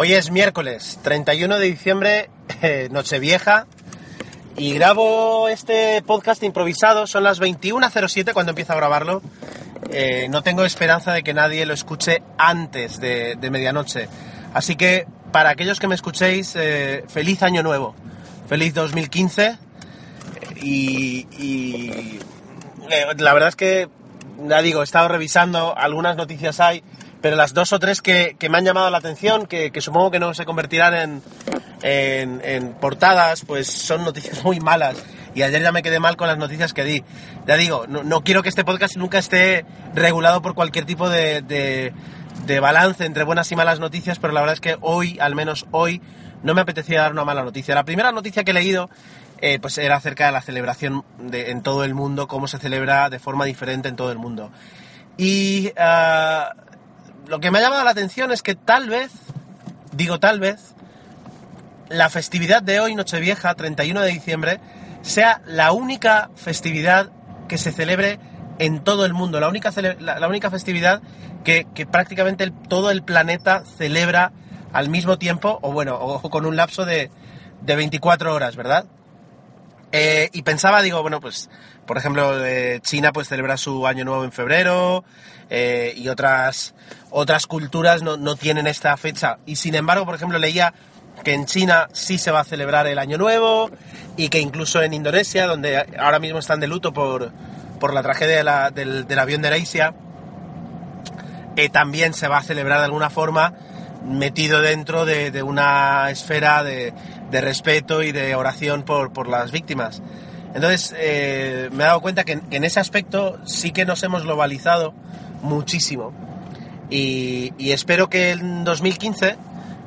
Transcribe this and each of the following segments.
Hoy es miércoles 31 de diciembre, eh, Nochevieja, y grabo este podcast improvisado. Son las 21.07 cuando empiezo a grabarlo. Eh, no tengo esperanza de que nadie lo escuche antes de, medianoche. Así que, para aquellos que me escuchéis, eh, feliz año nuevo. Feliz 2015. Y, y la verdad es que, ya digo, he estado revisando, algunas noticias hay, pero las dos o tres que, que me han llamado la atención, que, que supongo que no se convertirán en, en, portadas, pues son noticias muy malas. Y ayer ya me quedé mal con las noticias que di. Ya digo, no, no quiero que este podcast nunca esté regulado por cualquier tipo de, de, balance entre buenas y malas noticias, pero la verdad es que hoy, al menos hoy, no me apetecía dar una mala noticia. La primera noticia que he leído eh, pues era acerca de la celebración de, en todo el mundo, cómo se celebra de forma diferente en todo el mundo. Y ah, lo que me ha llamado la atención es que tal vez, digo tal vez, la festividad de hoy, Nochevieja, 31 de diciembre, sea la única festividad que se celebre en todo el mundo, la única, la, única festividad que, que prácticamente todo el planeta celebra al mismo tiempo, o bueno, o con un lapso de, de 24 horas, ¿verdad? Eh, y pensaba, digo, bueno, pues, por ejemplo, eh, China pues celebra su año nuevo en febrero eh, y otras, otras culturas no, no tienen esta fecha. Y sin embargo, por ejemplo, leía que en China sí se va a celebrar el año nuevo y que incluso en Indonesia, donde ahora mismo están de luto por, por la tragedia del, del avión de Asia, también se va a celebrar de alguna forma metido dentro de, una esfera de, respeto y de oración por, las víctimas. Entonces eh, me he dado cuenta que en, en ese aspecto sí que nos hemos globalizado muchísimo. Y, espero que en 2015,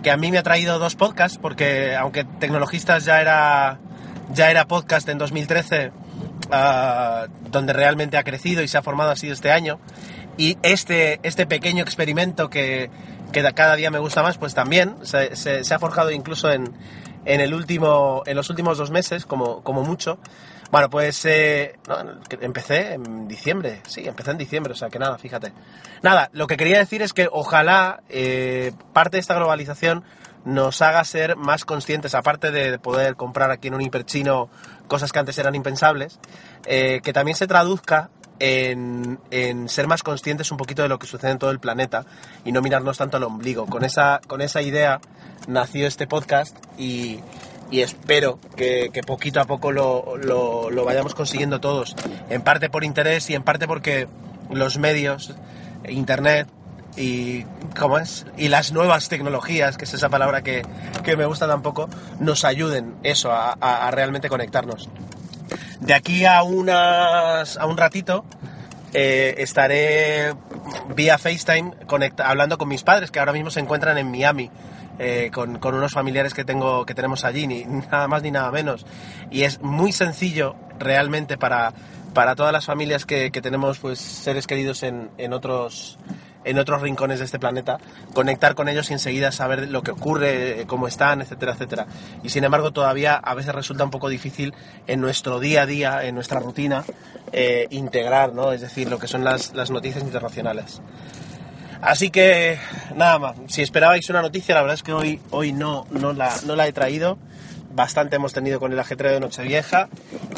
que a mí me ha traído dos podcasts, porque aunque Tecnologistas ya era, ya era podcast en 2013, ah, donde realmente ha crecido y se ha formado sido este año, y este, este pequeño experimento que, que da- cada día me gusta más, pues también se, se- se ha forjado incluso en, en, el último, en los últimos dos meses, como, como mucho. Bueno, pues eh, no, empecé en diciembre, sí, empecé en diciembre, o sea que nada, fíjate. Nada, lo que quería decir es que ojalá eh, parte de esta globalización nos haga ser más conscientes, aparte de poder comprar aquí en un hiperchino cosas que antes eran impensables, eh, que también se traduzca en, en ser más conscientes un poquito de lo que sucede en todo el planeta y no mirarnos tanto al ombligo. Con esa, con esa idea nació este podcast y, y espero que, que poquito a poco lo, lo- lo vayamos consiguiendo todos. En parte por interés y en parte porque los medios, internet y ¿cómo es? y las nuevas tecnologías, que es esa palabra que, que me gusta tampoco, nos ayuden eso, a, a- a realmente conectarnos. De aquí a, unas, a un ratito eh, estaré vía FaceTime conecta- hablando con mis padres que ahora mismo se encuentran en Miami. eh, con, con unos familiares que tengo que tenemos allí, ni nada más ni nada menos. Y es muy sencillo realmente para, para todas las familias que, que tenemos pues seres queridos en, en otros en otros rincones de este planeta, conectar con ellos y enseguida saber lo que ocurre, eh, cómo están, etcétera, etcétera. Y sin embargo todavía a veces resulta un poco difícil en nuestro día a día, en nuestra rutina, eh, integrar, ¿no? Es decir, lo que son las, las noticias internacionales. Así que, nada más, si esperabais una noticia, la verdad es que hoy, hoy no, no, la, no la he traído. Bastante hemos tenido con el ajetreo de Nochevieja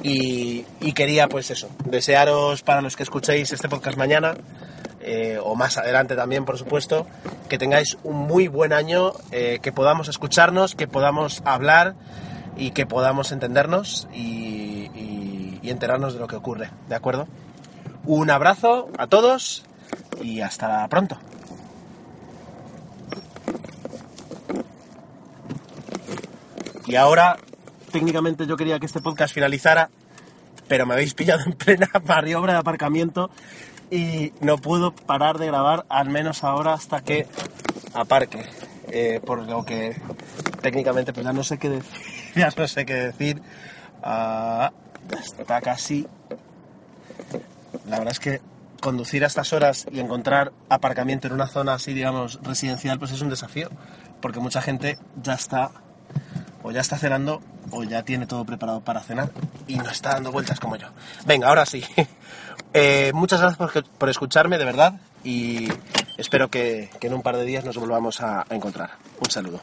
y, y quería, pues eso, desearos para los que escuchéis este podcast mañana, eh, o más adelante también, por supuesto, que tengáis un muy buen año, eh, que podamos escucharnos, que podamos hablar y que podamos entendernos y, enterarnos de lo que ocurre, ¿de acuerdo? Un abrazo a todos y hasta pronto. Y ahora, técnicamente yo quería que este podcast finalizara, pero me habéis pillado en plena maniobra de aparcamiento y no puedo parar de grabar, al menos ahora hasta que aparque. Eh, por lo que técnicamente pues ya no sé qué decir. Ya no sé qué decir. Ah, está casi. La verdad es que conducir a estas horas y encontrar aparcamiento en una zona así, digamos, residencial, pues es un desafío. Porque mucha gente ya está o ya está cenando o ya tiene todo preparado para cenar y no está dando vueltas como yo. Venga, ahora sí. Eh, muchas gracias por, escucharme, de verdad, y espero que, en un par de días nos volvamos a encontrar. Un saludo.